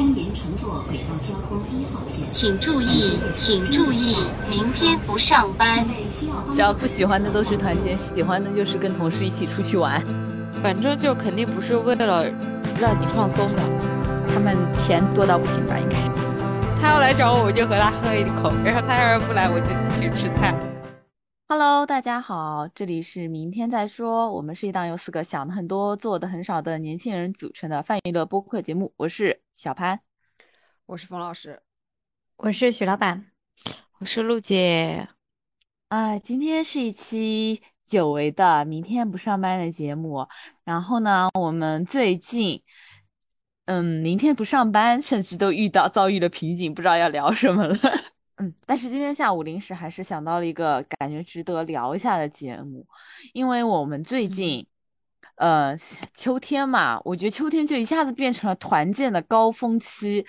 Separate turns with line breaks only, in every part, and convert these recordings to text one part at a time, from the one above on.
迎乘坐轨道交通一号线。
请注意，请注意，明天不上班。
只要不喜欢的都是团建，喜欢的就是跟同事一起出去玩。
反正就肯定不是为了让你放松的。
他们钱多到不行吧？应该。
他要来找我，我就和他喝一口；然后他要是不来，我就继续吃菜。
Hello，大家好，这里是明天再说。我们是一档由四个想的很多、做的很少的年轻人组成的泛娱乐播客节目。我是小潘，
我是冯老师，
我是许老板，
我是陆姐。
啊，今天是一期久违的明天不上班的节目。然后呢，我们最近，嗯，明天不上班，甚至都遇到遭遇了瓶颈，不知道要聊什么了。嗯，但是今天下午临时还是想到了一个感觉值得聊一下的节目，因为我们最近，呃，秋天嘛，我觉得秋天就一下子变成了团建的高峰期。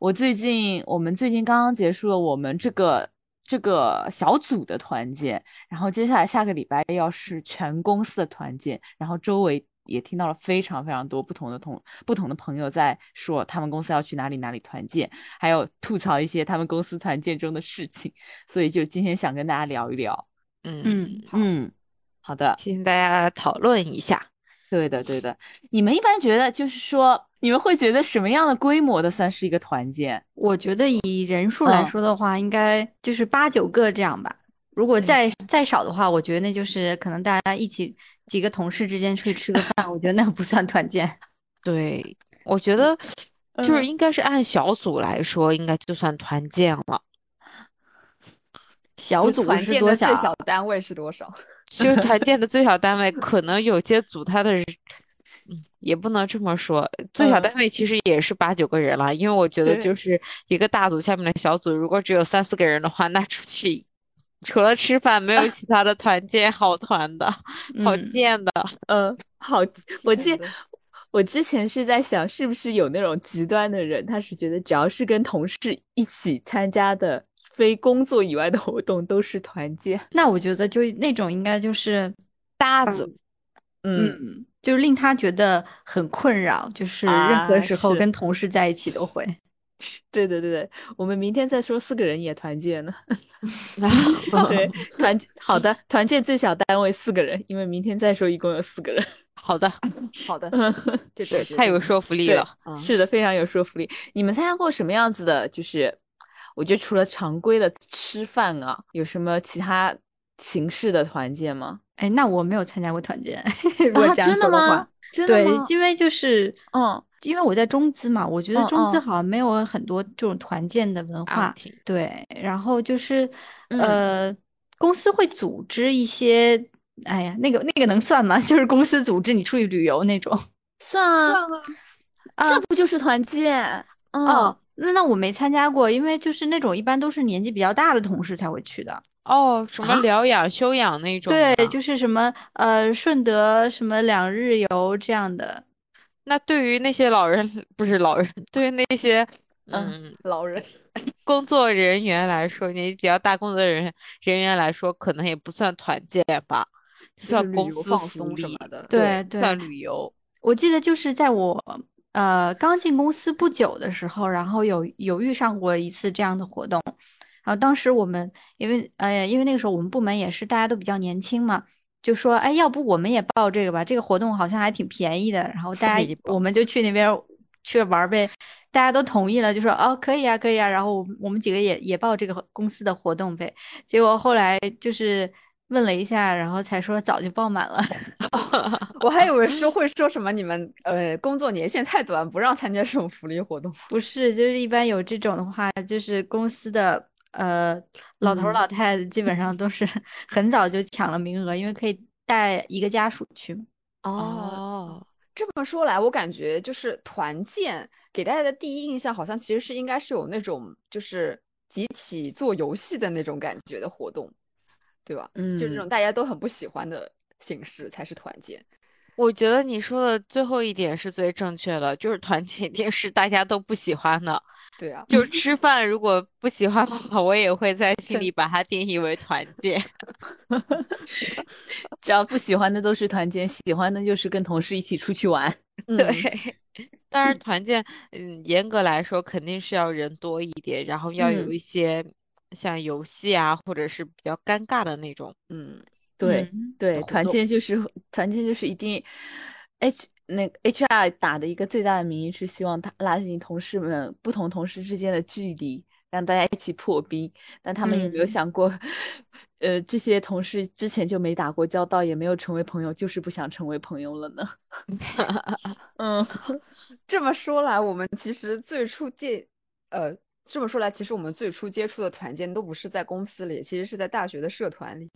我最近，我们最近刚刚结束了我们这个这个小组的团建，然后接下来下个礼拜要是全公司的团建，然后周围。也听到了非常非常多不同的同不同的朋友在说他们公司要去哪里哪里团建，还有吐槽一些他们公司团建中的事情，所以就今天想跟大家聊一聊。
嗯嗯
嗯，好的，
请大家讨论一下。
对的对的，你们一般觉得就是说，你们会觉得什么样的规模的算是一个团建？
我觉得以人数来说的话，应该就是八九个这样吧。如果再再少的话，我觉得那就是可能大家一起。几个同事之间出去吃个饭，我觉得那个不算团建。
对，我觉得就是应该是按小组来说，应该就算团建了。
小组
团建的最小单位是多少？
就是团建的最小单位，可能有些组他的，也不能这么说，最小单位其实也是八九个人了。因为我觉得就是一个大组下面的小组，如果只有三四个人的话，那出去。除了吃饭，没有 其他的团建好团的，好贱的。
嗯，好，我记，我之前是在想，是不是有那种极端的人，他是觉得只要是跟同事一起参加的非工作以外的活动都是团建。
那我觉得就那种应该就是
搭子，
嗯，就是令他觉得很困扰，就是任何时候跟同事在一起都会。
对对对对，我们明天再说四个人也团建呢。对，团好的，团建最小单位四个人，因为明天再说一共有四个人。
好的，
好的，这对
太有说服力了。
是的，非常有说服力。你们参加过什么样子的？就是我觉得除了常规的吃饭啊，有什么其他形式的团建吗？
哎，那我没有参加过团建。啊，
真的吗？
对，因为就是
嗯。
因为我在中资嘛，我觉得中资好像没有很多这种团建的文化。对，然后就是呃，公司会组织一些，哎呀，那个那个能算吗？就是公司组织你出去旅游那种，
算啊，
算
啊，这不就是团建？
哦，那那我没参加过，因为就是那种一般都是年纪比较大的同事才会去的。
哦，什么疗养休养那种？
对，就是什么呃顺德什么两日游这样的。
那对于那些老人 不是老人，对于那些嗯
老人
工作人员来说，年纪比较大工作人员人员来说，可能也不算团建吧，就算公司
放松什么的，
对
对，算旅游。
我记得就是在我呃刚进公司不久的时候，然后有有遇上过一次这样的活动，然后当时我们因为呃因为那个时候我们部门也是大家都比较年轻嘛。就说哎，要不我们也报这个吧？这个活动好像还挺便宜的。然后大家我们就去那边去玩呗。大家都同意了，就说哦，可以啊，可以啊。然后我们几个也也报这个公司的活动呗。结果后来就是问了一下，然后才说早就报满了。
我还以为说会说什么你们呃工作年限太短，不让参加这种福利活动。
不是，就是一般有这种的话，就是公司的。呃，老头老太太基本上都是很早就抢了名额，因为可以带一个家属去嘛。
哦，这么说来，我感觉就是团建给大家的第一印象，好像其实是应该是有那种就是集体做游戏的那种感觉的活动，对吧？嗯，就这种大家都很不喜欢的形式才是团建。
我觉得你说的最后一点是最正确的，就是团建一定是大家都不喜欢的。
对啊，
就是吃饭，如果不喜欢的话，我也会在 心里把它定义为团建。
只要不喜欢的都是团建，喜欢的就是跟同事一起出去玩。
对，当然团建，嗯，严格来说肯定是要人多一点，然后要有
嗯
一些像游戏啊，或者是比较尴尬的那种。
嗯，
对
嗯
对，团建就是团建就是一定，H 那个 HR 打的一个最大的名义是希望他拉近同事们不同同事之间的距离，让大家一起破冰。但他们有没有
嗯
想过，呃，这些同事之前就没打过交道，也没有成为朋友，就是不想成为朋友了呢？嗯，
这么说来，我们其实最初见，呃，这么说来，其实我们最初接触的团建都不是在公司里，其实是在大学的社团里。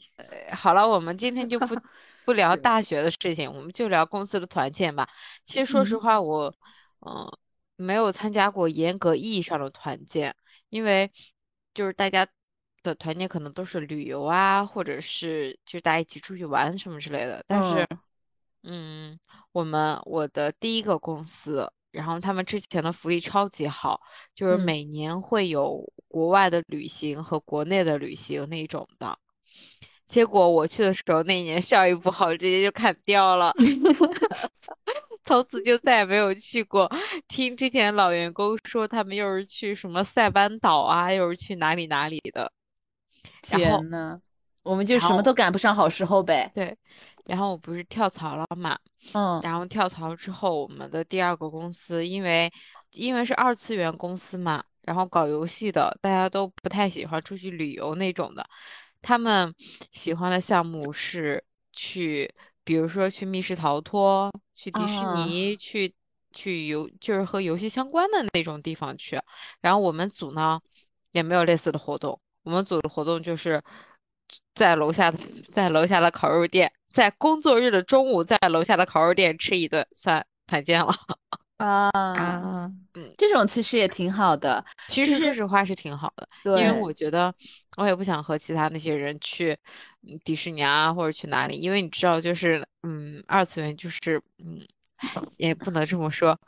好了，我们今天就不 不聊大学的事情，我们就聊公司的团建吧。其实说实
嗯
话，我嗯、没有参加过严格意义上的团建，因为就是大家的团建可能都是旅游啊，或者是就大家一起出去玩什么之类的。但是，嗯，我们我的第一个公司，然后他们之前的福利超级好，就是
嗯
每年会有国外的旅行和国内的旅行那种的。结果我去的时候，那一年效益不好，直接就砍掉了，从此就再也没有去过。听之前老员工说，他们又是去什么塞班岛啊，又是去哪里哪里的。
天呐，我们就什么都赶不上好时候呗。
对，然后我不是跳槽了嘛，
嗯。
然后跳槽之后，我们的第二个公司，因为因为是二次元公司嘛，然后搞游戏的，大家都不太喜欢出去旅游那种的，他们喜欢的项目是去，比如说去密室逃脱，去迪士
啊。
尼，去去游，就是和游戏相关的那种地方去。然后我们组呢也没有类似的活动，我们组的活动就是在楼下在楼下的烤肉店，在工作日的中午在楼下的烤肉店吃一顿，算团建了。
啊，
啊，
这种其实也挺好的。
其实说实话是挺好的，因为我觉得我也不想和其他那些人去嗯迪士尼啊或者去哪里，因为你知道，就是嗯二次元就是嗯。唉 也不能这么说，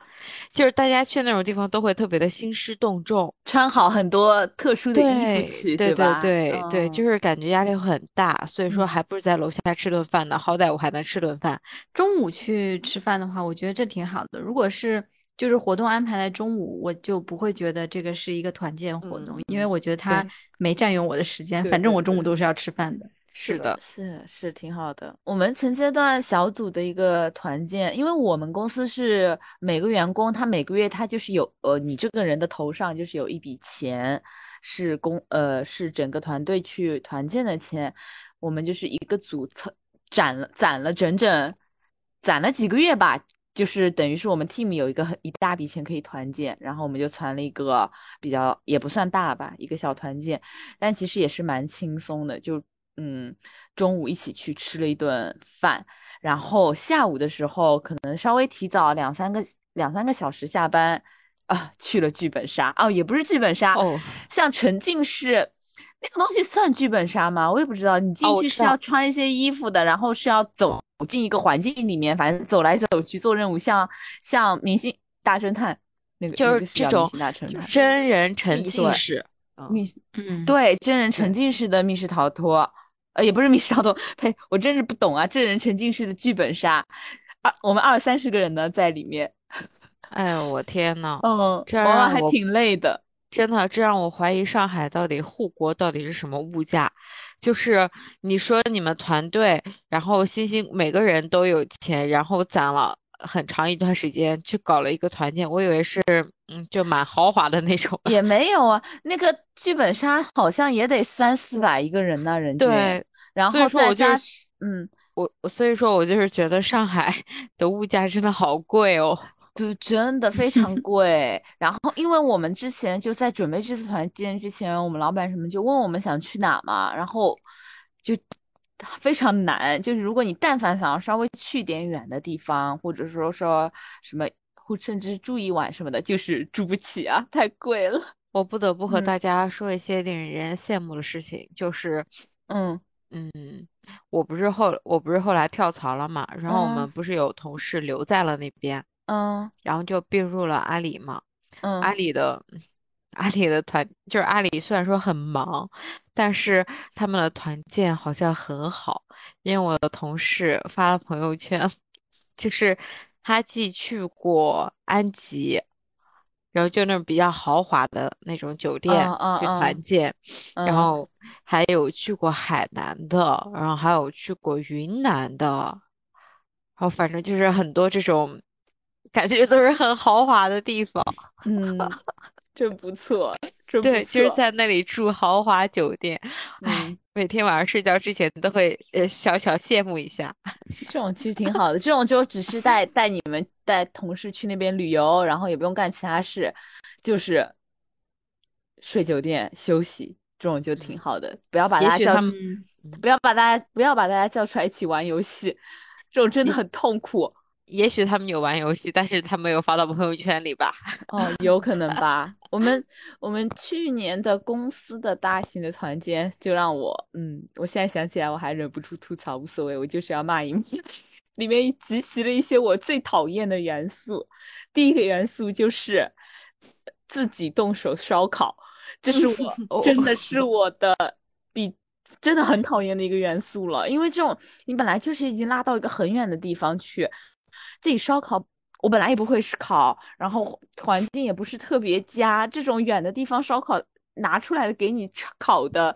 就是大家去那种地方都会特别的兴师动众，
穿好很多特殊的衣服去，
对
吧？
对对，
嗯
就是感觉压力会很大，所以说
嗯
还不如在楼下吃顿饭呢，好歹我还能吃顿饭。
中午去吃饭的话，我觉得这挺好的。如果是就是活动安排在中午，我就不会觉得这个是一个团建活动，
嗯
因为我觉得它没占用我的时间。反正我中午都是要吃饭的。
是的，
是是挺好的。我们前阶段小组的一个团建，因为我们公司是每个员工他每个月他就是有呃，你这个人的头上就是有一笔钱是公呃是整个团队去团建的钱，我们就是一个组凑攒了攒了整整攒了几个月吧。就是等于是我们 team 有一个很一大笔钱可以团建，然后我们就攒了一个比较也不算大吧，一个小团建，但其实也是蛮轻松的，就嗯，中午一起去吃了一顿饭，然后下午的时候可能稍微提早两三个两三个小时下班啊，去了剧本杀。哦，也不是剧本杀
哦，
像沉浸式那个东西算剧本杀吗？我也不知道，你进去是要穿一些衣服的，然后是要走进一个环境里面，反正走来走去做任务，像像明星大侦探那个
就是这种
大侦探，
真人沉浸式，
密
嗯，
对，真人沉浸式的密室逃脱，呃，也不是密室逃脱，呸，我真是不懂啊，这人沉浸式的剧本杀，二我们二三十个人呢在里面，
哎呦我天呐，
嗯，
这
玩完
让我
还挺累的，
真的，这让我怀疑上海到底护国到底是什么物价？就是你说你们团队，然后辛辛每个人都有钱，然后攒了很长一段时间去搞了一个团建，我以为是嗯就蛮豪华的那种。
也 没有啊，那个剧本杀好像也得三四百一个人呢，人均，
对，
然后再加
说我就是
嗯。
我我所以说我就是觉得上海 的物价真的好贵哦。
对，真的非常贵。然后，因为我们之前就在准备这次团建之前，我们老板什么就问我们想去哪嘛，然后就非常难。就是如果你但凡想要稍微去点远的地方，或者说说什么，或甚至住一晚什么的，就是住不起啊，太贵了。
我不得不和
嗯
大家说一些令人羡慕的事情，就是
嗯
嗯，我不是后我不是后来跳槽了嘛，然后我
嗯
们不是有同事留在了那边，
嗯
然后就并入了阿里嘛。
嗯
阿里的阿里的团就是阿里，虽然说很忙，但是他们的团建好像很好，因为我的同事发了朋友圈，就是他既去过安吉，然后就那种比较豪华的那种酒店去团建，然
嗯
后还有去过海南的，然后还有去过云南的，然后反正就是很多这种感觉都是很豪华的地方。
嗯，真不错，真不
对，就是在那里住豪华酒店，唉
嗯，
每天晚上睡觉之前都会呃小小羡慕一下。
这种其实挺好的，这种就只是带带你们带同事去那边旅游，然后也不用干其他事，就是睡酒店休息，这种就挺好的。不要把
他
大家叫出，不要把大家不要把大家叫出来一起玩游戏，这种真的很痛苦。
也许他们有玩游戏，但是他没有发到朋友圈里吧？
哦，有可能 吧。我们我们去年的公司的大型的团建，就让我，嗯，我现在想起来我还忍不住吐槽，无所谓，我就是要骂一骂。里面集齐了一些我最讨厌的元素。第一个元素就是自己动手烧烤，这是我 真的是我的比真的很讨厌的一个元素了。因为这种你本来就是已经拉到一个很远的地方去，自己烧烤。我本来也不会烤，然后环境也不是特别佳，这种远的地方烧烤拿出来的给你炒烤的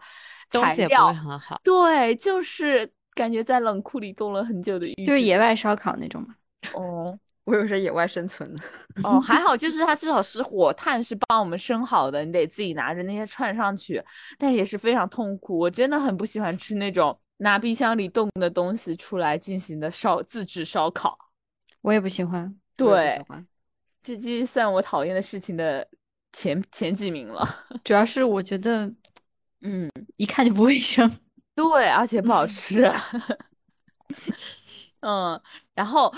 材料，
很好。
对，就是感觉在冷库里冻了很久的鱼
就是野外烧烤那种嘛。
哦
我以为是野外生存的。
哦，还好，就是它至少是火炭是帮我们生好的，你得自己拿着那些串上去，但也是非常痛苦。我真的很不喜欢吃那种拿冰箱里冻的东西出来进行的烧自制烧烤。
我也不喜欢。
我也不
对
喜欢
这其实算我讨厌的事情的前前几名了。
主要是我觉得
嗯，
一看就不卫生。
对，而且不好吃。嗯，然后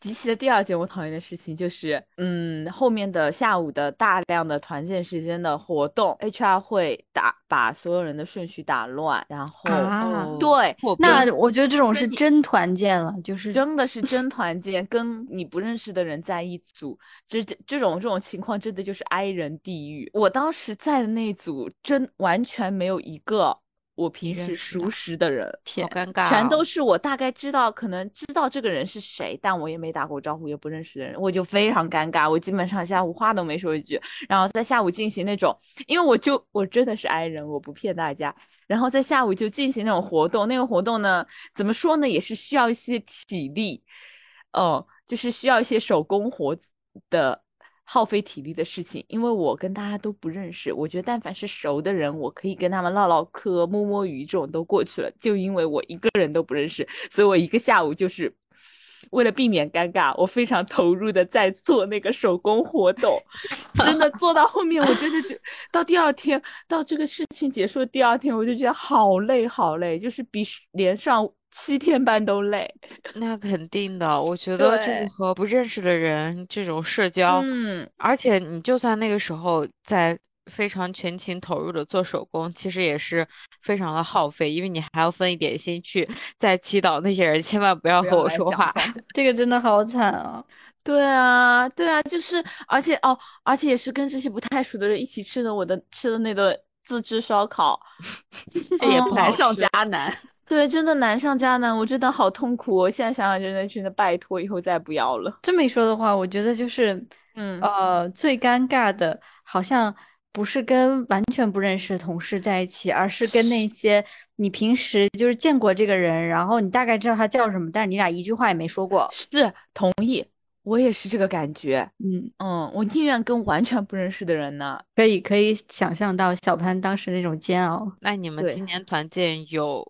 集齐的第二件我讨厌的事情就是，嗯，后面的下午的大量的团建时间的活动，HR 会打把所有人的顺序打乱，然后、
啊
对，
那我觉得这种是真团建了，就是
真的是真团建，跟你不认识的人在一组，这这这种这种情况真的就是哀人地狱。我当时在的那一组，真完全没有一个我平时熟识的人，
好
天，
尴尬、哦，
全都是我大概知道，可能知道这个人是谁，但我也没打过招呼，也不认识的人，我就非常尴尬。我基本上下午话都没说一句，然后在下午进行那种，因为我就我真的是 i 人，我不骗大家。然后在下午就进行那种活动，那个活动呢，怎么说呢，也是需要一些体力，嗯，就是需要一些手工活的耗费体力的事情。因为我跟大家都不认识，我觉得但凡是熟的人，我可以跟他们唠唠嗑、摸摸鱼这种都过去了。就因为我一个人都不认识，所以我一个下午就是。为了避免尴尬，我非常投入的在做那个手工活动，真的做到后面，我真的就到第二天，到这个事情结束的第二天，我就觉得好累好累，就是比连上七天班都累。
那肯定的，我觉得就和不认识的人这种社交，
嗯，
而且你就算那个时候在非常全情投入的做手工，其实也是非常的耗费，因为你还要分一点心去在祈祷那些人千万不要和我说话。
这个真的好惨啊！
对啊，对啊，就是，而且哦，而且也是跟这些不太熟的人一起吃的我的吃的那顿自制烧烤，
这也
难上
吃
加难。
对，真的难上加难，我真的好痛苦。我现在想想，真的真的拜托，以后再不要了。
这么一说的话，我觉得就是，
嗯
呃，最尴尬的，好像不是跟完全不认识的同事在一起，而是跟那些你平时就是见过这个人，然后你大概知道他叫什么，但是你俩一句话也没说过。
是同意，我也是这个感觉。
嗯，
嗯，我宁愿跟完全不认识的人呢。
可以可以想象到小潘当时那种煎熬。
那你们今年团建有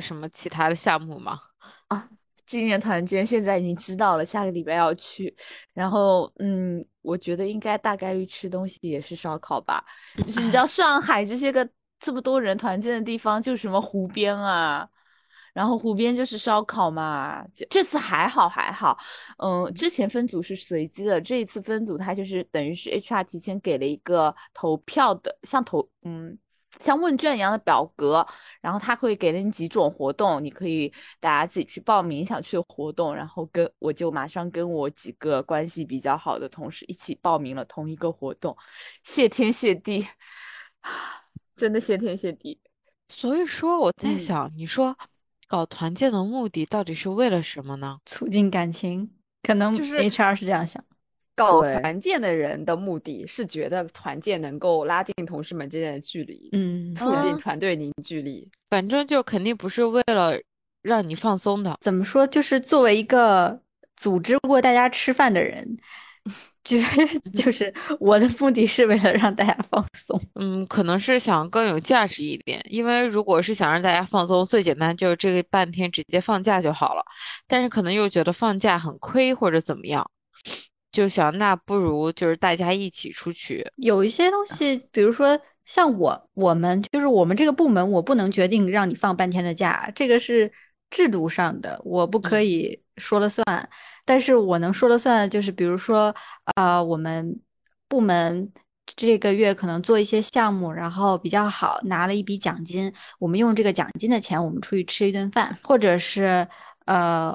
什么其他的项目吗？
啊，纪念团建现在已经知道了，下个礼拜要去。然后，嗯，我觉得应该大概率吃东西也是烧烤吧。就是你知道 上海这些个这么多人团建的地方，就是什么湖边啊，然后湖边就是烧烤嘛。这这次还好还好，嗯，之前分组是随机的，这一次分组它就是等于是 HR 提前给了一个投票的，像投嗯。像问卷一样的表格，然后他会给了你几种活动，你可以大家自己去报名想去的活动，然后跟我就马上跟我几个关系比较好的同事一起报名了同一个活动，谢天谢地，真的谢天谢地。
所以说我在
嗯
想，你说搞团建的目的到底是为了什么呢？
促进感情，可能
就是
HR 是这样想。
搞团建的人的目的是觉得团建能够拉近同事们之间的距离，
嗯，
促进
嗯
团队凝聚力。
反正就肯定不是为了让你放松的。
怎么说？就是作为一个组织过大家吃饭的人，就是 就是我的目的是为了让大家放松。
嗯，可能是想更有价值一点，因为如果是想让大家放松，最简单就是这个半天直接放假就好了。但是可能又觉得放假很亏或者怎么样，就想那不如就是大家一起出去。
有一些东西，比如说像我我们就是我们这个部门，我不能决定让你放半天的假，这个是制度上的，我不可
嗯
以说了算。但是我能说了算的就是，比如说，啊，我们部门这个月可能做一些项目，然后比较好，拿了一笔奖金，我们用这个奖金的钱，我们出去吃一顿饭，或者是呃，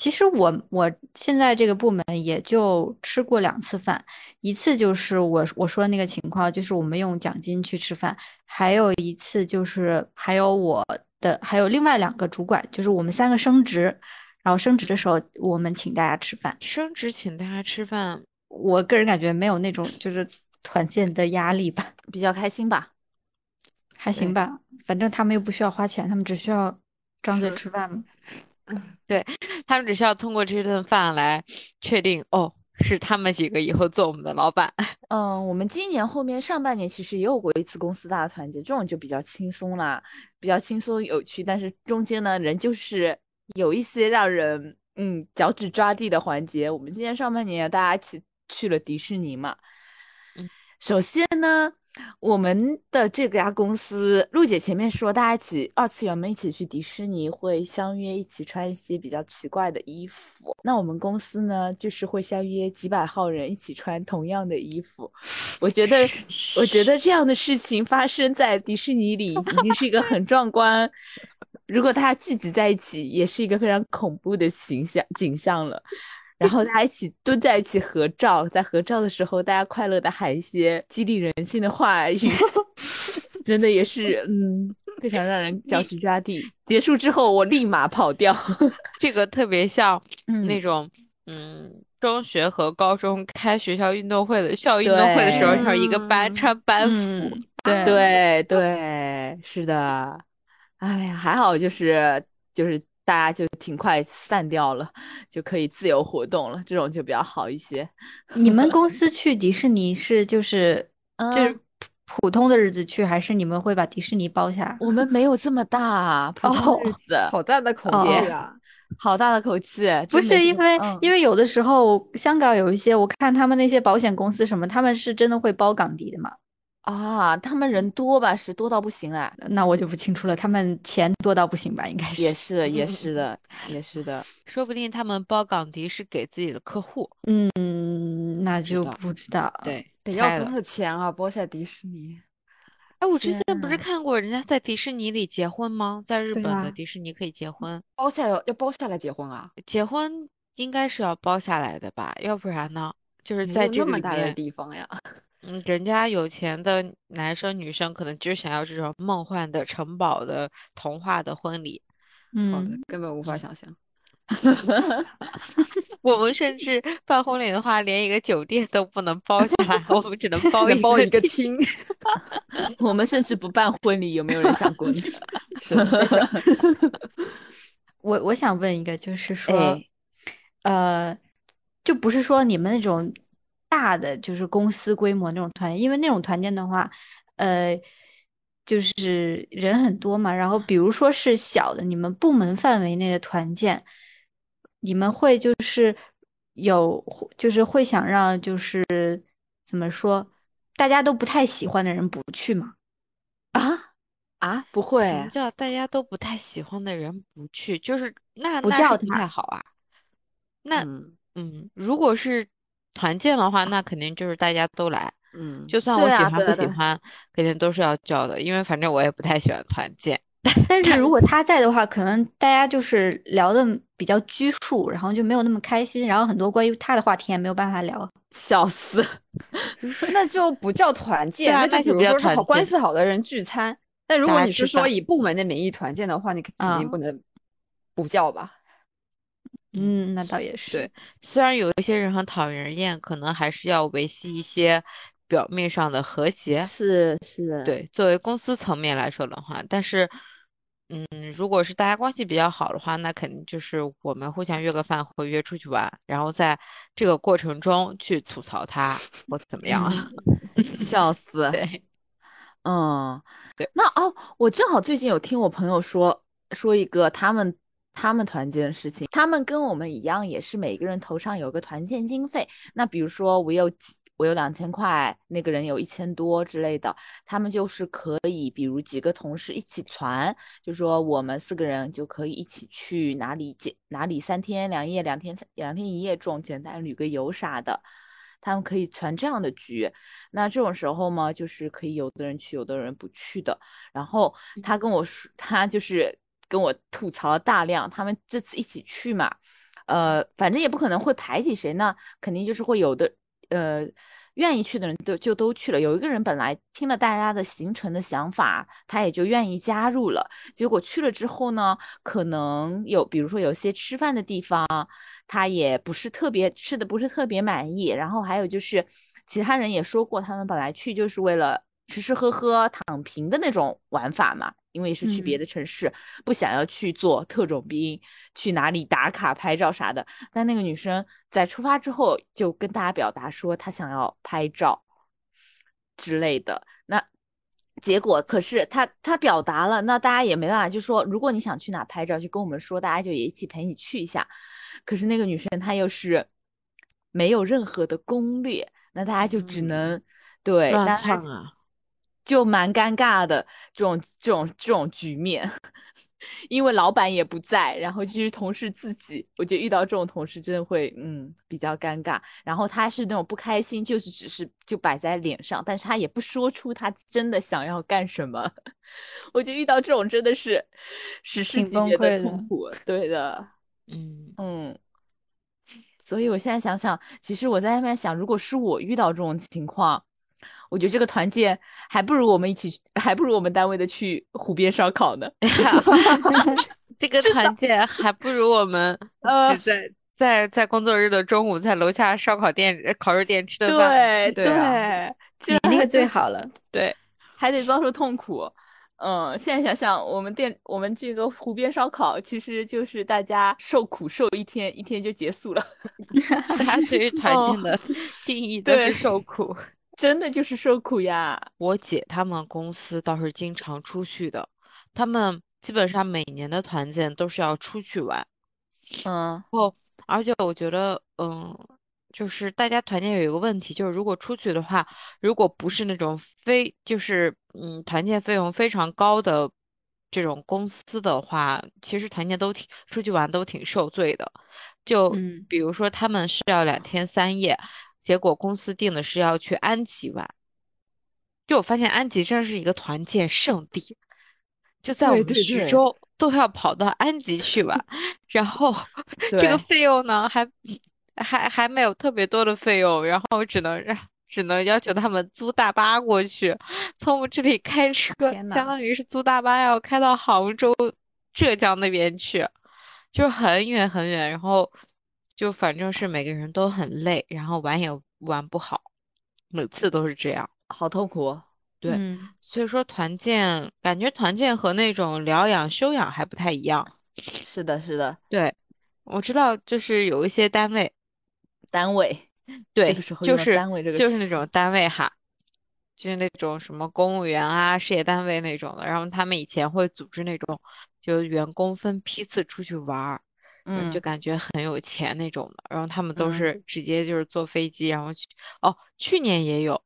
其实我我现在这个部门也就吃过两次饭，一次就是我我说的那个情况，就是我们用奖金去吃饭，还有一次就是还有我的还有另外两个主管，就是我们三个升职，然后升职的时候我们请大家吃饭。
升职请大家吃饭，
我个人感觉没有那种就是团建的压力吧，
比较开心吧。
还行吧，反正他们又不需要花钱，他们只需要张嘴吃饭嘛。
他们只需要通过这顿饭来确定哦，是他们几个以后做我们的老板。
嗯，我们今年后面上半年其实也有过一次公司大团结，这种就比较轻松啦，比较轻松有趣，但是中间呢，人就是有一些让人嗯脚趾抓地的环节。我们今年上半年大家一起去了迪士尼嘛，
嗯
首先呢，我们的这家公司，陆姐前面说，大家一起二次元们一起去迪士尼，会相约一起穿一些比较奇怪的衣服。那我们公司呢，就是会相约几百号人一起穿同样的衣服。我觉得，我觉得这样的事情发生在迪士尼里已经是一个很壮观。如果大家聚集在一起，也是一个非常恐怖的形象景象了。然后大家一起蹲在一起合照，在合照的时候，大家快乐的喊一些激励人心的话语，真的也是嗯，非常让人脚趾抓地。结束之后，我立马跑掉。
这个特别像那
嗯
种嗯。中学和高中开学校运动会的校运动会的时候，
对
是一个班
嗯
穿班服，
嗯，对
对对，是的。哎呀，还好就是就是大家就挺快散掉了，就可以自由活动了，这种就比较好一些。
你们公司 去迪士尼是就是就是
嗯
普普通的日子去，还是你们会把迪士尼包下？
我们没有这么大，普通的日
哦
子，
好大的口
哦
气啊！
好大的口气。
不是因为，
嗯
因为有的时候香港有一些，我看他们那些保险公司什么，他们是真的会包港迪的嘛？
啊，他们人多吧，是多到不行啦。
那我就不清楚了，他们钱多到不行吧？应该是
也
是。
是，也是的，也是的。
说不定他们包港迪是给自己的客户。
嗯，那就
道
不知道。
对，
得
猜了
要多少钱啊？包下迪士尼？
哎，我之前不是
天
看过人家在迪士尼里结婚吗？在日本的
啊
迪士尼可以结婚，
包下要要包下来结婚啊？
结婚应该是要包下来的吧？要不然呢，就是
有
在这个里
那么大的
面，
地方呀？
嗯，人家有钱的男生女生可能就是想要这种梦幻的城堡的童话的婚礼。
好的
嗯，，
根本无法想象。
我们甚至办婚礼的话，连一个酒店都不能包下来，我们只能包
包一个
地
厅。
我们甚至不办婚礼，有没有人想过呢？
我我想问一个，就是说，
哎
呃，就不是说你们那种大的，就是公司规模那种团建，因为那种团建的话，呃，就是人很多嘛。然后比如说是小的，你们部门范围内的团建，你们会就是有，就是会想让就是怎么说，大家都不太喜欢的人不去吗？
啊啊，不
什么
会，
叫大家都不太喜欢的人不去？就是那
不叫他
太好啊。那
嗯
嗯，如果是团建的话，那肯定就是大家都来，
嗯，
就算我喜欢不喜欢，肯定都是要叫的，因为反正我也不太喜欢团建。
但是如果他在的话，可能大家就是聊的比较拘束，然后就没有那么开心，然后很多关于他的话题也没有办法聊。
笑死。
那就不叫团建，
啊
那就比如说是好关系好的人聚餐。但如果你是说以部门的名义团建的话，你肯
啊
定不能不叫吧？
嗯，那倒也是。
对，虽然有一些人很讨人厌，可能还是要维系一些表面上的和谐。
是是，
对，作为公司层面来说的话，但是，嗯，如果是大家关系比较好的话，那肯定就是我们互相约个饭或约出去玩，然后在这个过程中去吐槽他或怎么样。
笑死。
对，
嗯，
对。
那哦，我正好最近有听我朋友说说一个他们他们团建的事情，他们跟我们一样，也是每个人头上有个团建经费。那比如说我有我有两千块，那个人有一千多之类的，他们就是可以，比如几个同事一起团，就说我们四个人就可以一起去哪里简哪里三天两夜、两天两天一夜这种简单旅个游啥的。他们可以传这样的局，那这种时候嘛，就是可以有的人去，有的人不去的。然后他跟我说，他就是跟我吐槽了大量。他们这次一起去嘛，呃，反正也不可能会排挤谁，那肯定就是会有的，呃。愿意去的人都就都去了。有一个人本来听了大家的行程的想法，他也就愿意加入了。结果去了之后呢，可能有，比如说有些吃饭的地方，他也不是特别吃的不是特别满意。然后还有就是，其他人也说过，他们本来去就是为了吃吃喝喝、躺平的那种玩法嘛。因为是去别的城市，不想要去做特种兵，去哪里打卡拍照啥的。但那个女生在出发之后就跟大家表达说，她想要拍照之类的。那结果可是她她表达了，那大家也没办法，就说如果你想去哪拍照，就跟我们说，大家就也一起陪你去一下。可是那个女生她又是没有任何的攻略，那大家就只能对
乱唱啊。
就蛮尴尬的这种这种这种局面，因为老板也不在，然后就是同事自己，我觉得遇到这种同事真的会嗯比较尴尬。然后他是那种不开心，就是只是就摆在脸上，但是他也不说出他真的想要干什么。我觉得遇到这种真的是史诗级别的痛苦，对的，
嗯
嗯。所以我现在想想，其实我在那边想，如果是我遇到这种情况。我觉得这个团建还不如我们一起，还不如我们单位的去湖边烧烤呢。
这个团建还不如我们呃在在在工作日的中午在楼下烧烤店、烤肉店吃的
饭。对
对，你那个 最好了。
对，还得遭受痛苦。嗯，现在想想，我们店我们这个湖边烧烤，其实就是大家受苦受一天，一天就结束了。
大家对于团建的定义都是受苦。
真的就是受苦呀！
我姐他们公司倒是经常出去的，他们基本上每年的团建都是要出去玩。
嗯，
哦，而且我觉得，嗯，就是大家团建有一个问题，就是如果出去的话，如果不是那种非就是嗯团建费用非常高的这种公司的话，其实团建都挺出去玩都挺受罪的。就比如说他们是要两天三夜。结果公司定的是要去安吉玩，就我发现安吉真的是一个团建圣地，就在我们徐州都要跑到安吉去玩，然后这个费用呢还还还没有特别多的费用，然后只能让只能要求他们租大巴过去，从我们这里开车，相当于是租大巴要开到杭州、浙江那边去，就很远很远，然后。就反正是每个人都很累，然后玩也玩不好，每次都是这样，
好痛苦。
对，所以说团建感觉团建和那种疗养休养还不太一样。
是的，是的，
对，我知道，就是有一些单位，
单位，
对，
就是
单位这个，就是那种单位哈，就是那种什么公务员啊、事业单位那种的，然后他们以前会组织那种，就员工分批次出去玩儿。嗯，就感觉很有钱那种的，然后他们都是直接就是坐飞机，然后去哦，去年也有，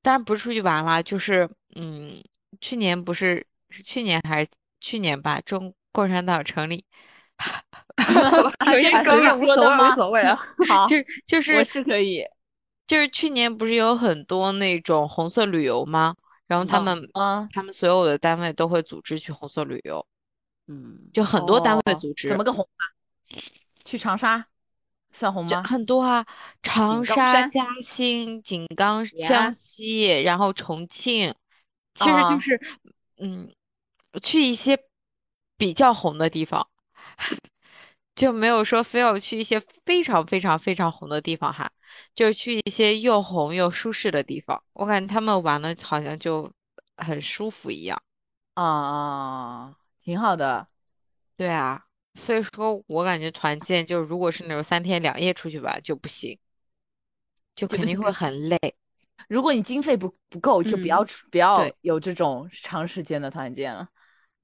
当然不是出去玩啦，就是嗯，去年不是是去年还是去年吧？中共产党成立，
这个无所谓无所谓啊，好，
就就是
我是可以，
就是去年不是有很多那种红色旅游吗？然后他们
嗯，
他们所有的单位都会组织去红色旅游。
嗯，
就很多单位组织，
怎么个红啊？去长沙算红吗？
很多啊，长沙、嘉兴、井冈、江西，然后重庆，其实就是嗯，去一些比较红的地方。就没有说非要去一些非常非常非常红的地方哈，就是去一些又红又舒适的地方。我感觉他们玩的好像就很舒服一样。
啊啊，挺好的。
对啊，所以说我感觉团建就如果是那种三天两夜出去玩就不行，就肯定会很累。
如果你经费不不够，就不要
嗯
出，不要
对
有这种长时间的团建了。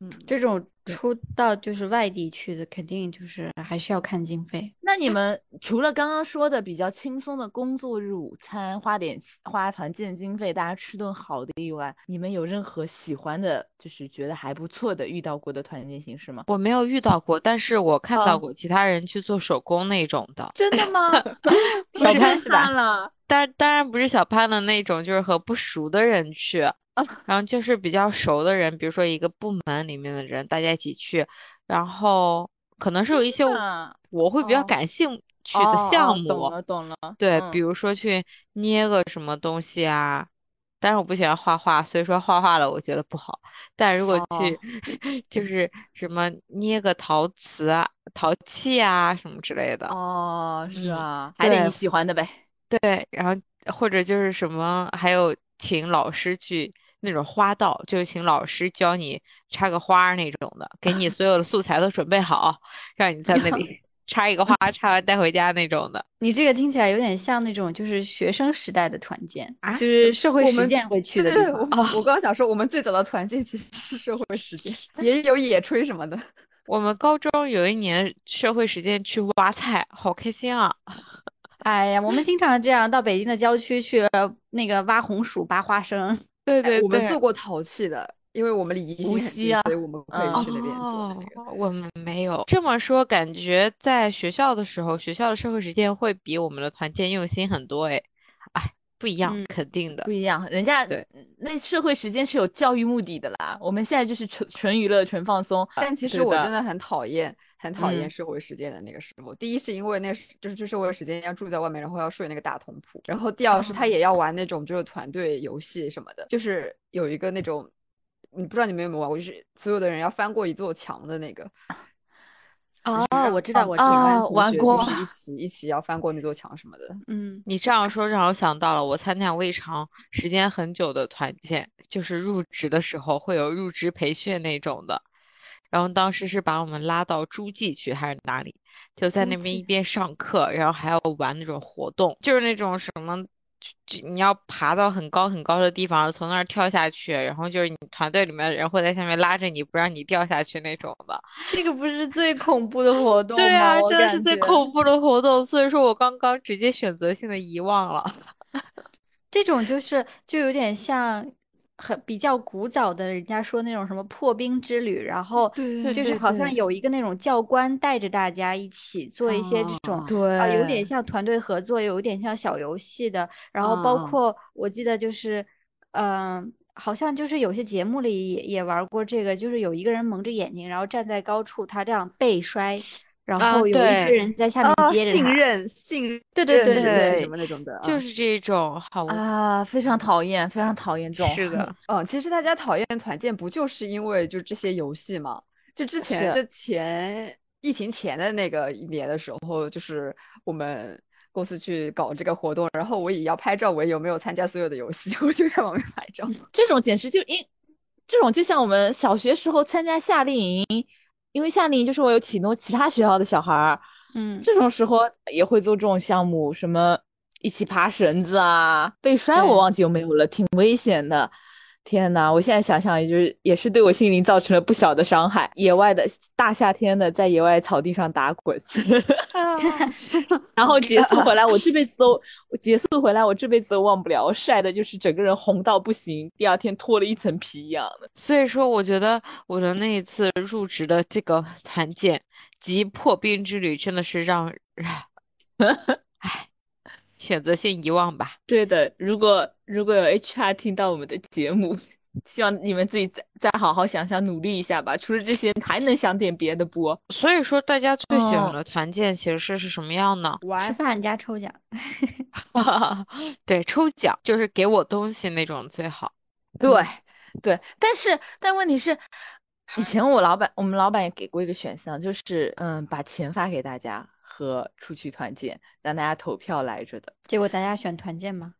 嗯，
这种出到就是外地去的，肯定就是还是要看经费。
那你们除了刚刚说的比较轻松的工作日午餐，花点花团建经费，大家吃顿好的以外，你们有任何喜欢的，就是觉得还不错的遇到过的团建形式吗？
我没有遇到过，但是我看
哦
到过其他人去做手工那种的。
真的吗？
小是吧
看了，
当当然不是小潘的那种，就是和不熟的人去，然后就是比较熟的人，比如说一个部门里面的人，大家一起去，然后可能是有一些
啊
我会比较
哦
感兴趣的
哦哦
项目，
懂了懂了。
对，
嗯
比如说去捏个什么东西啊，但是我不喜欢画画，所以说画画了我觉得不好。但如果去、
哦
就是什么捏个陶瓷啊、陶器啊什么之类的，
哦，是
嗯
啊，还得你喜欢的呗。
对，然后或者就是什么，还有请老师去那种花道，就是请老师教你插个花儿那种的，给你 所有的素材都准备好，让你在那里 插一个花，插完带回家那种的。
你这个听起来有点像那种就是学生时代的团建，
啊
就是社会实践会去的
对
地
对
方。
我我刚刚想说，我们最早的团建其实是社会实践，也有野炊什么的。
我们高中有一年社会实践去挖菜，好开心啊！
哎呀，我们经常这样到北京的郊区去那个挖红薯、拔花生。
对
哎我们做过陶器的，因为我们离宜兴很近，
无锡啊
所以我们可以
嗯
去那边做那个。
哦我们没有这么说，感觉在学校的时候，学校的社会实践会比我们的团建用心很多哎，哎，不一样，
嗯
肯定的
不。一样，人家
对
那社会实践是有教育目的的啦，我们现在就是纯纯娱乐、纯放松。
但其实我真的很讨厌，很讨厌
嗯
社会实践的那个时候。第一是因为那时就是去社会实践要住在外面，然后要睡那个大通铺，然后第二是他也要玩那种就是团队游戏什么的，就是有一个那种，你不知道你们有没有玩过，就是所有的人要翻过一座墙的那个。
哦我知道我知道
玩过
就是一起一起要翻过那座墙什么的。
嗯，
你这样说让我想到了，我参加过一场时间很久的团建，就是入职的时候会有入职培训那种的。然后当时是把我们拉到诸暨去还是哪里，就在那边一边上课，然后还要玩那种活动，就是那种什么，就就你要爬到很高很高的地方，从那儿跳下去，然后就是你团队里面的人会在下面拉着你，不让你掉下去那种的。
这个不是最恐怖的活动吗？
对啊，
我
真的是最恐怖的活动，所以说我刚刚直接选择性的遗忘了。
这种就是就有点像很比较古早的，人家说那种什么破冰之旅，然后
对
就是好像有一个那种教官带着大家一起做一些这种
啊
对
啊，有点像团队合作，有点像小游戏的，然后包括我记得就是，嗯、好像就是有些节目里也也玩过这个，就是有一个人蒙着眼睛，然后站在高处，他这样背摔，然
啊
后有一个人在下面
哦，信
接着他。
任信任
对对对
对
什么那种的，啊
就是这种好无
啊，非常讨厌，非常讨厌这种。
是的，
嗯，其实大家讨厌团建，不就是因为就这些游戏吗？就之前
是
就前疫情前的那个一年的时候，就是我们公司去搞这个活动，然后我以要拍照为由，没有参加所有的游戏，我就在旁边拍照。
这种简直就因这种就像我们小学时候参加夏令营，因为夏令营就是我有挺多其他学校的小孩儿，
嗯，
这种时候也会做这种项目，什么一起爬绳子啊，被摔我忘记有没有了，挺危险的。天呐，我现在想想，也就是也是对我心灵造成了不小的伤害。野外的大夏天的，在野外草地上打滚，然后结束回来，我这辈子都结束回来，我这辈子都忘不了，我晒的就是整个人红到不行，第二天脱了一层皮一样的。
所以说，我觉得我的那一次入职的这个团建及破冰之旅，真的是让，唉，选择性遗忘吧。
对的，如果如果有 HR 听到我们的节目，希望你们自己再再好好想想，努力一下吧。除了这些，还能想点别的不？
所以说，大家最喜欢
哦
的团建形式是是什么样呢？
吃
玩
饭加抽奖。
对，抽奖就是给我东西那种最好。
对对，但是但问题是，以前我老板，我们老板也给过一个选项，就是嗯，把钱发给大家和出去团建，让大家投票来着的。
结果大家选团建吗？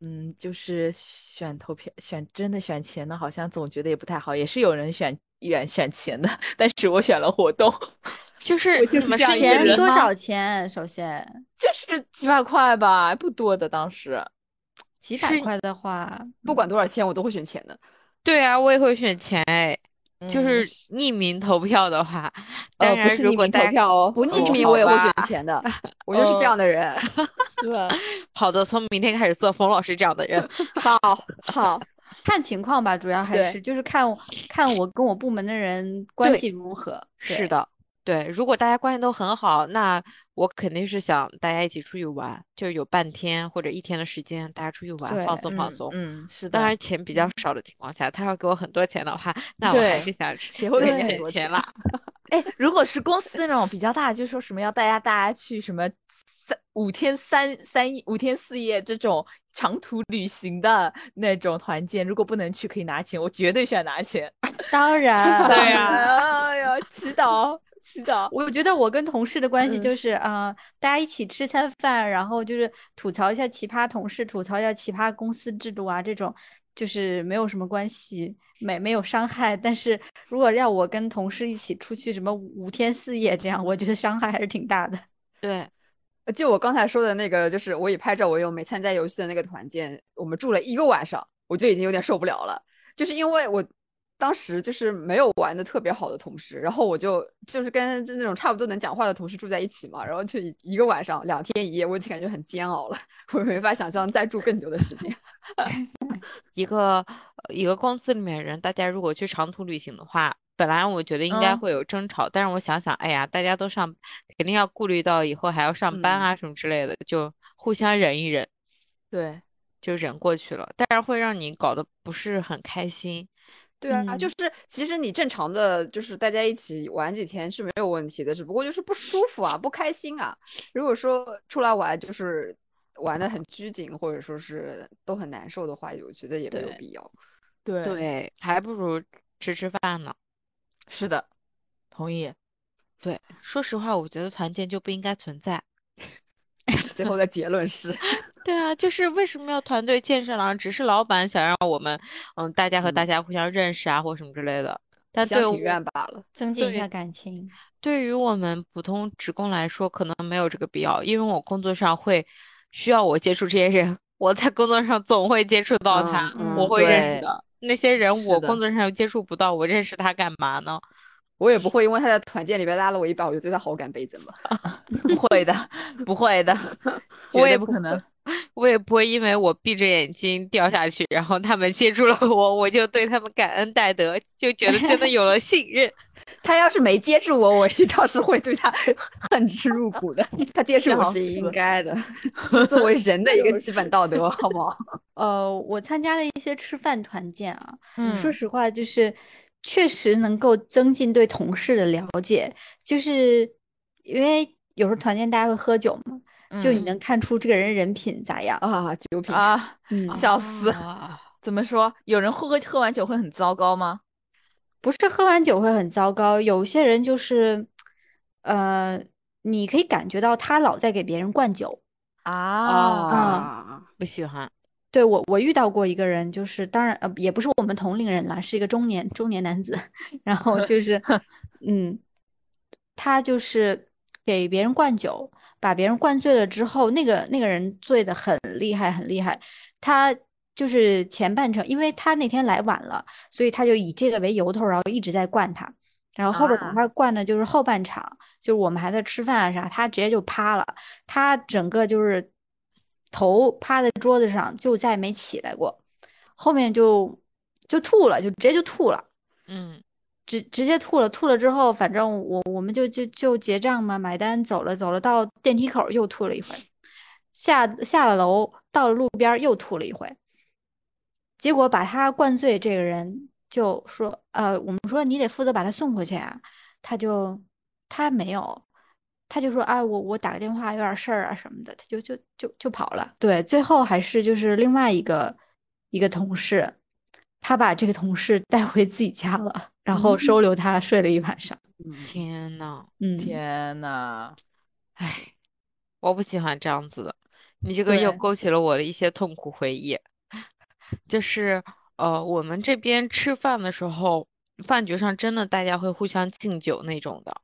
嗯，就是选投票，选真的选钱的，好像总觉得也不太好，也是有人选选选钱的，但是我选了活动，
就是
我就是
你们
这样
是
一个人
多少钱？首先
就是几百块吧，不多的当时。
几百块的话，
不管多少钱，我都会选钱的。
对啊，我也会选钱哎。就
嗯
是匿名投票的话，
呃，
当然
不是匿名
如果大家
投票哦，
不匿
哦
名我也会选钱的，我就是这样的人。
对吧？
好的，从明天开始做冯老师这样的人。
好好，
看情况吧，主要还
对
是就是看看我跟我部门的人关系如何。
对
是的，对，如果大家关系都很好，那我肯定是想大家一起出去玩，就是有半天或者一天的时间，大家出去玩，放松放
嗯
松。
嗯，是的
当。然，钱比较少的情况下，他要给我很多钱的话，那我还是想
谁会给你很多钱
钱啦？
哎，如果是公司那种比较大，就说什么要大家大家去什么三五天三三五天四夜这种长途旅行的那种团建，如果不能去可以拿钱，我绝对选拿钱。
当然，
对呀
哎呀，祈祷祈祷。
我觉得我跟同事的关系
嗯
就是，啊，大家一起吃餐饭，然后就是吐槽一下奇葩同事，吐槽一下奇葩公司制度啊，这种就是没有什么关系，没没有伤害。但是如果要我跟同事一起出去什么五天四夜这样，我觉得伤害还是挺大的。
对，
就我刚才说的那个，就是我以拍照为由没参加游戏的那个团建，我们住了一个晚上，我就已经有点受不了了。就是因为我当时就是没有玩的特别好的同事，然后我就就是跟就那种差不多能讲话的同事住在一起嘛，然后就一一个晚上两天一夜，我已经感觉很煎熬了，我没法想象再住更久的时间。
一个呃一个公司里面人，大家如果去长途旅行的话，本来我觉得应该
嗯
会有争吵，但是我想想，哎呀，大家都上，肯定要顾虑到以后还要上班啊什么之类的，就互相忍一忍，
对，
就忍过去了。但是会让你搞得不是很开心。
对啊，就
嗯
是其实你正常的就是大家一起玩几天是没有问题的，只不过就是不舒服啊，不开心啊。如果说出来玩就是玩的很拘谨，或者说是都很难受的话，我觉得也没有必要。
对
对，还不如吃吃饭呢。
是的，同意。
对，说实话，我觉得团建就不应该存在。
最后的结论是，
对啊，就是为什么要团队建设呢？只是老板想让我们，嗯，大家和大
嗯
家互相认识啊，或什么之类的。但
一厢情
对我
愿罢了。
增进一下感情。
对于我们普通职工来说，可能没有这个必要，因为我工作上会需要我接触这些人，我在工作上总会接触到他，
嗯
嗯
我会认识的。那些人我工作上又接触不到，我认识他干嘛呢？
我也不会因为他在团建里边拉了我一把，我就对他好感倍增吧。
不会的，不会的，绝
我也不
对不可能。
我也不会因为我闭着眼睛掉下去，然后他们接住了我，我就对他们感恩戴德，就觉得真的有了信任。
他要是没接住我，我倒是会对他恨之入骨的。他接住我是应该的，作为人的一个基本道德，好不好？
呃，我参加了一些吃饭团建啊，
嗯
说实话，就是确实能够增进对同事的了解，就是因为有时候团建大家会喝酒嘛，就你
嗯
能看出这个人人品咋样。
啊，酒品，
啊，
嗯，
笑死！
啊
怎么说？有人喝喝完酒会很糟糕吗？
不是喝完酒会很糟糕，有些人就是，呃，你可以感觉到他老在给别人灌酒。
啊，
啊，
不喜欢。
对我，我遇到过一个人，就是当然呃，也不是我们同龄人啦，是一个中年中年男子，然后就 是，嗯，他就是给别人灌酒，把别人灌醉了之后，那个那个人醉的很厉害，很厉害。他就是前半程，因为他那天来晚了，所以他就以这个为由头，然后一直在灌他。然后后边
啊
等他灌的就是后半场，就是我们还在吃饭啊啥，他直接就趴了，他整个就是头趴在桌子上，就再也没起来过，后面就就吐了，就直接就吐了。
嗯，
直直接吐了，吐了之后，反正我我们就就就结账嘛，买单走了，走了到电梯口又吐了一回，下下了楼到了路边又吐了一回，结果把他灌醉这个人就说，呃，我们说你得负责把他送回去啊，他就他没有，他就说，啊，我我打个电话有点事儿啊什么的，他就就就就跑了。对，最后还是就是另外一个一个同事。他把这个同事带回自己家了，然后收留他睡了一晚上。
天呐，
嗯，
天呐，
哎，我不喜欢这样子的。你这个又勾起了我的一些痛苦回忆，就是呃，我们这边吃饭的时候，饭局上真的大家会互相敬酒那种的，
哦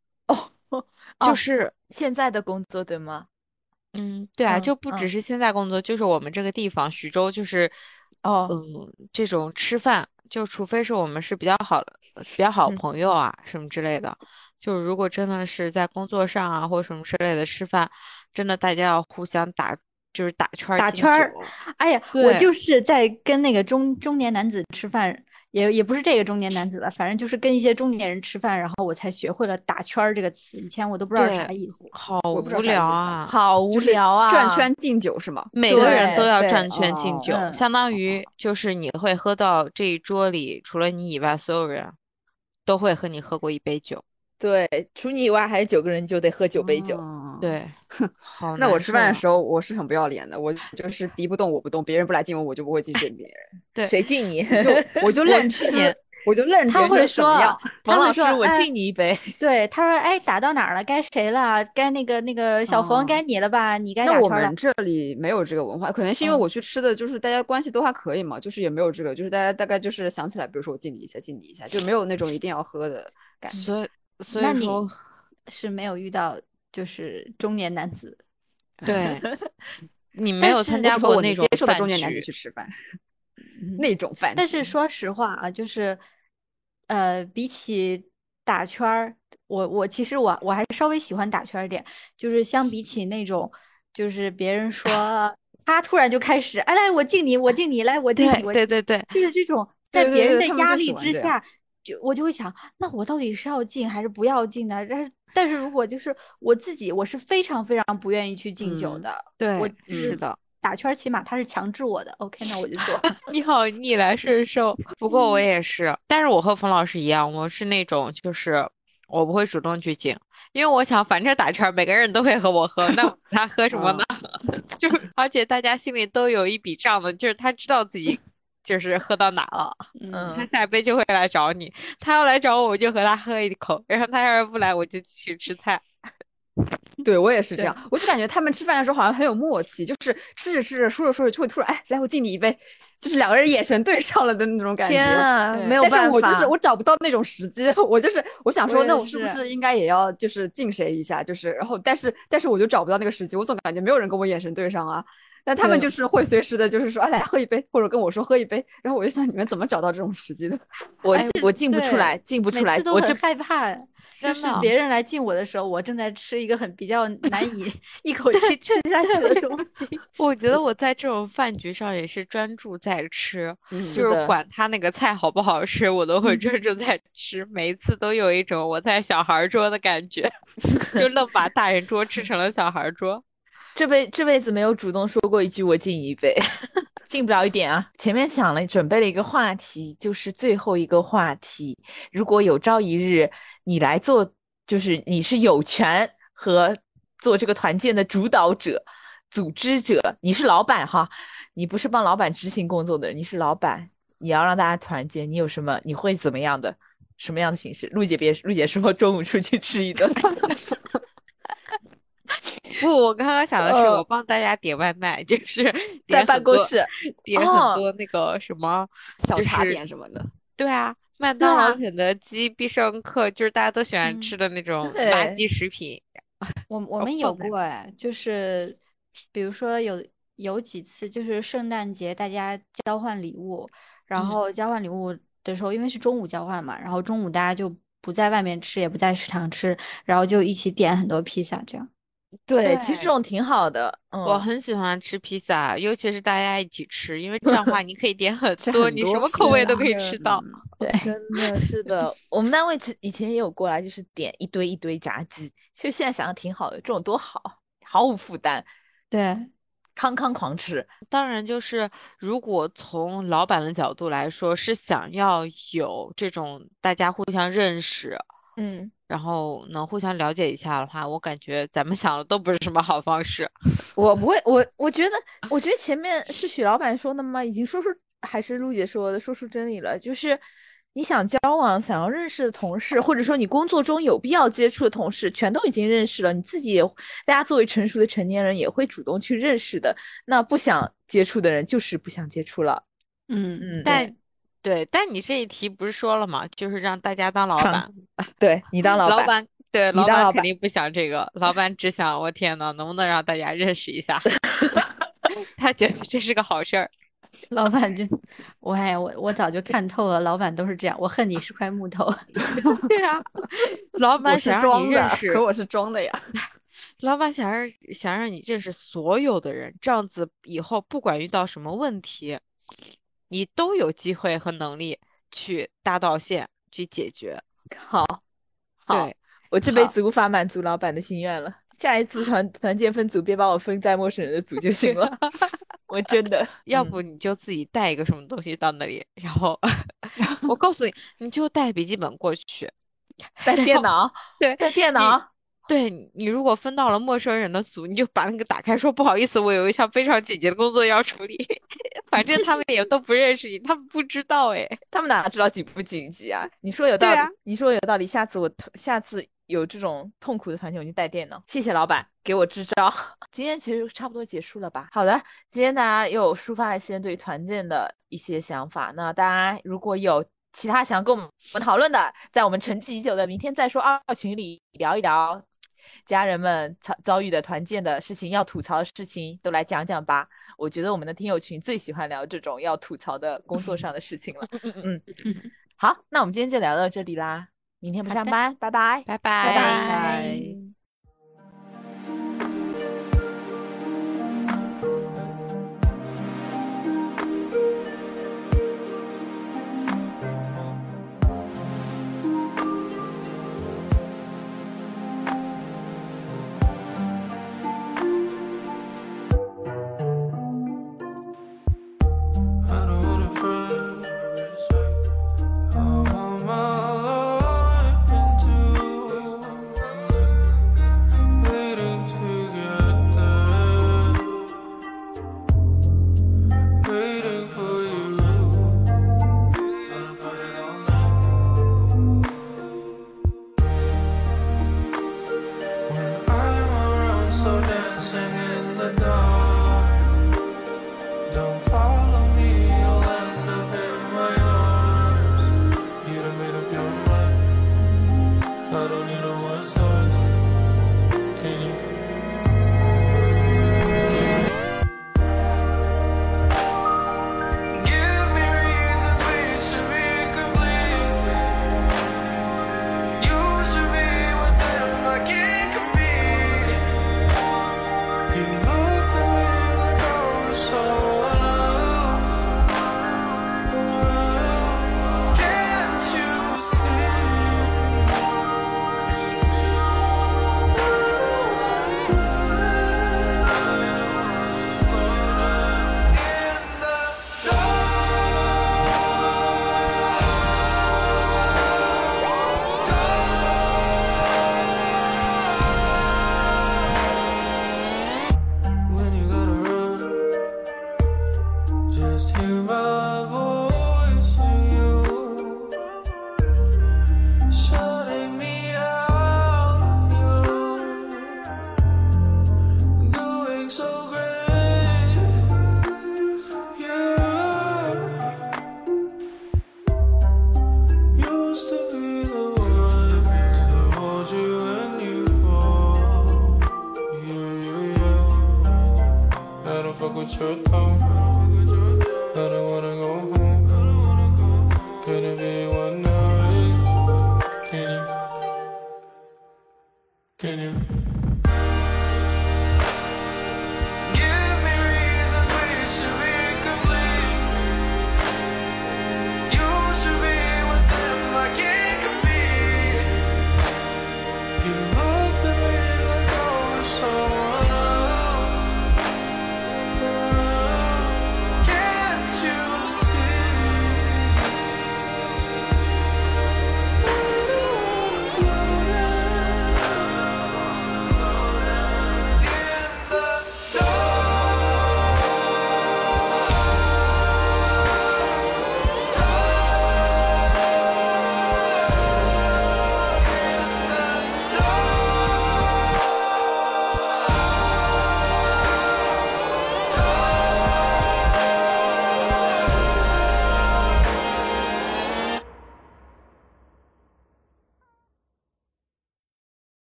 就是
现在的工作对吗？
嗯，对啊，
嗯
就不只。
嗯
是现在工作，就是我们这个地方，徐州就是，
哦。
嗯，这种吃饭，就除非是我们是比较好的、比较好
嗯。
朋友啊什么之类的，就如果真的是在工作上啊或者什么之类的吃饭，真的大家要互相打，就是打圈儿
打圈儿
酒。
哎呀，我就是在跟那个中中年男子吃饭，也也不是这个中年男子了，反正就是跟一些中年人吃饭，然后我才学会了“打圈儿”这个词，以前我都不知道是啥
对
意思。
好无聊啊！
好无聊啊！
转圈敬酒是吗？
每个人都要转圈敬
哦
酒，
嗯
相当于就是你会喝到这一桌里除了你以外所有人都会和你喝过一杯酒。
对，除你以外还有九个人就得喝九杯酒。
哦，
对，好
那我吃饭的时候，我是很不要脸的，我就是敌不动我不动，别人不来敬我，我就不会去敬别人，
对
谁敬你？
就我就愣吃，我就愣吃，
他会说
是怎么样？
他
王老师，我
会说哎
敬你一杯。
对，他说：“哎，打到哪儿了？该谁了？该那个那个小冯，
哦
该你了吧？你该打
那我们。这里没有这个文化，可能是因为
嗯
我去吃的就是大家关系都还可以嘛，就是也没有这个，就是大家大概就是想起来，比如说我敬你一下，敬你一下，就没有那种一定要喝的感觉。
所以所以说，
是没有遇到就是中年男子，
对你没有参加过那种饭
接受的中年男子
局
去吃饭，
嗯
那种饭局。
但是说实话啊，就是，呃，比起打圈儿，我我其实我我还是稍微喜欢打圈儿点，就是相比起那种，就是别人说 他突然就开始，哎来我敬你，我敬你，来我敬你，我
对对对，
就是这种在别人的压力之下，就我就会想，那我到底是要敬还是不要敬呢？但是但是如果就是我自己，我是非常非常不愿意去敬酒
嗯
的，
对
我就是
的。
打圈儿起码他是强制我的，OK，那我就做。
你好逆来顺受，不过我也是，但是我和冯老师一样，我是那种就是我不会主动去敬，因为我想反正打圈儿每个人都会和我喝，那 他喝什么呢？就是而且大家心里都有一笔账的，就是他知道自己就是喝到哪了，
嗯，
他下一杯就会来找你，他要来找我，我就和他喝一口，然后他要是不来，我就继续吃菜。
对我也是这样，我就感觉他们吃饭的时候好像很有默契，就是吃着吃着说着说着就会突然哎来我敬你一杯，就是两个人眼神对上了的那种感觉。
天啊，没有办法。
是我就是我找不到那种时机，我就是我想说，
我
那我是不
是
是应该也要就是敬谁一下，就是然后但是但是我就找不到那个时机，我总感觉没有人跟我眼神对上啊。但他们就是会随时的，就是说，哎，来喝一杯，或者跟我说喝一杯，然后我就想，你们怎么找到这种时机的？
我
哎
我进不出来，进不出来我这
害怕，就是别人来敬我的时候，我正在吃一个很比较难以一口气吃下去的东西。
我觉得我在这种饭局上也是专注在吃，
嗯
就是管他那个菜好不好吃，我都会专注在吃。每一次都有一种我在小孩儿桌的感觉，就愣把大人桌吃成了小孩儿桌。
这辈这辈子没有主动说过一句“我敬一杯”，敬不了一点啊。前面想了准备了一个话题，就是最后一个话题。如果有朝一日你来做，就是你是有权和做这个团建的主导者、组织者，你是老板哈，你不是帮老板执行工作的人，你是老板，你要让大家团建，你有什么？你会怎么样的？什么样的形式？陆姐别，陆姐说中午出去吃一顿。
不，我刚刚想的是，
呃
我帮大家点外卖，就是
在办公室
点
哦
很多那个什么
小茶
就是
点什么的，
对啊，麦当劳、
啊
肯德基、必胜客，就是大家都喜欢
嗯
吃的那种
对
垃圾食品。
我我们有过哎，就是比如说有有几次就是圣诞节大家交换礼物，然
嗯
后交换礼物的时候，因为是中午交换嘛，然后中午大家就不在外面吃，也不在食堂吃，然后就一起点很多披萨这样。
对，其实这种挺好的。嗯，
我很喜欢吃披萨，尤其是大家一起吃，因为这样的话你可以点很多，你什么口味都可以吃到。
对
真的是的，我们单位之以前也有过来，就是点一堆一堆炸鸡。其实现在想想挺好的，这种多好，毫无负担，
对，
康康狂吃。
当然，就是如果从老板的角度来说，是想要有这种大家互相认识，
嗯，
然后能互相了解一下的话，我感觉咱们想的都不是什么好方式。
我不会，我我觉得，我觉得前面是许老板说的吗？已经说出还是陆姐说的，说出真理了，就是你想交往、想要认识的同事，或者说你工作中有必要接触的同事，全都已经认识了，你自己也，大家作为成熟的成年人也会主动去认识的。那不想接触的人就是不想接触了。
嗯
嗯，
但对，但你这一题不是说了吗？就是让大家当老 板，
对你当老
老
板，
对
老板
老板肯定不想这个，老板只想我天呐，能不能让大家认识一下？他觉得这是个好事儿。
老板就，我哎，我我早就看透了，老板都是这样。我恨你是块木头。
对啊，老板想让
装的
你认，识，
可我是装的呀。
老板想让想让你认识所有的人，这样子以后不管遇到什么问题，你都有机会和能力去搭到线去解决。
好，好
对，
我这辈子无法满足老板的心愿了。下一次团团建分组，别把我分在陌生人的组就行了。我真的，嗯
要不你就自己带一个什么东西到那里，然后 我告诉你，你就带笔记本过去，
带电脑，
对
带电脑。
对你如果分到了陌生人的组，你就把那个打开，说不好意思，我有一项非常紧急的工作要处理。反正他们也都不认识你，他们不知道哎。
他们哪知道紧不紧急啊？你说有道理，
啊
你说有道理。下次我下次有这种痛苦的团建，我就带电脑。谢谢老板给我支招。今天其实差不多结束了吧？好的，今天大家又抒发了一些对团建的一些想法。那大家如果有其他想跟我们讨论的，在我们沉寂已久的明天再说二群里聊一聊。家人们遭遭遇的团建的事情，要吐槽的事情都来讲讲吧。我觉得我们的听友群最喜欢聊这种要吐槽的工作上的事情了。嗯，好，那我们今天就聊到这里啦。明天不上班，拜拜。
拜
拜
拜
拜。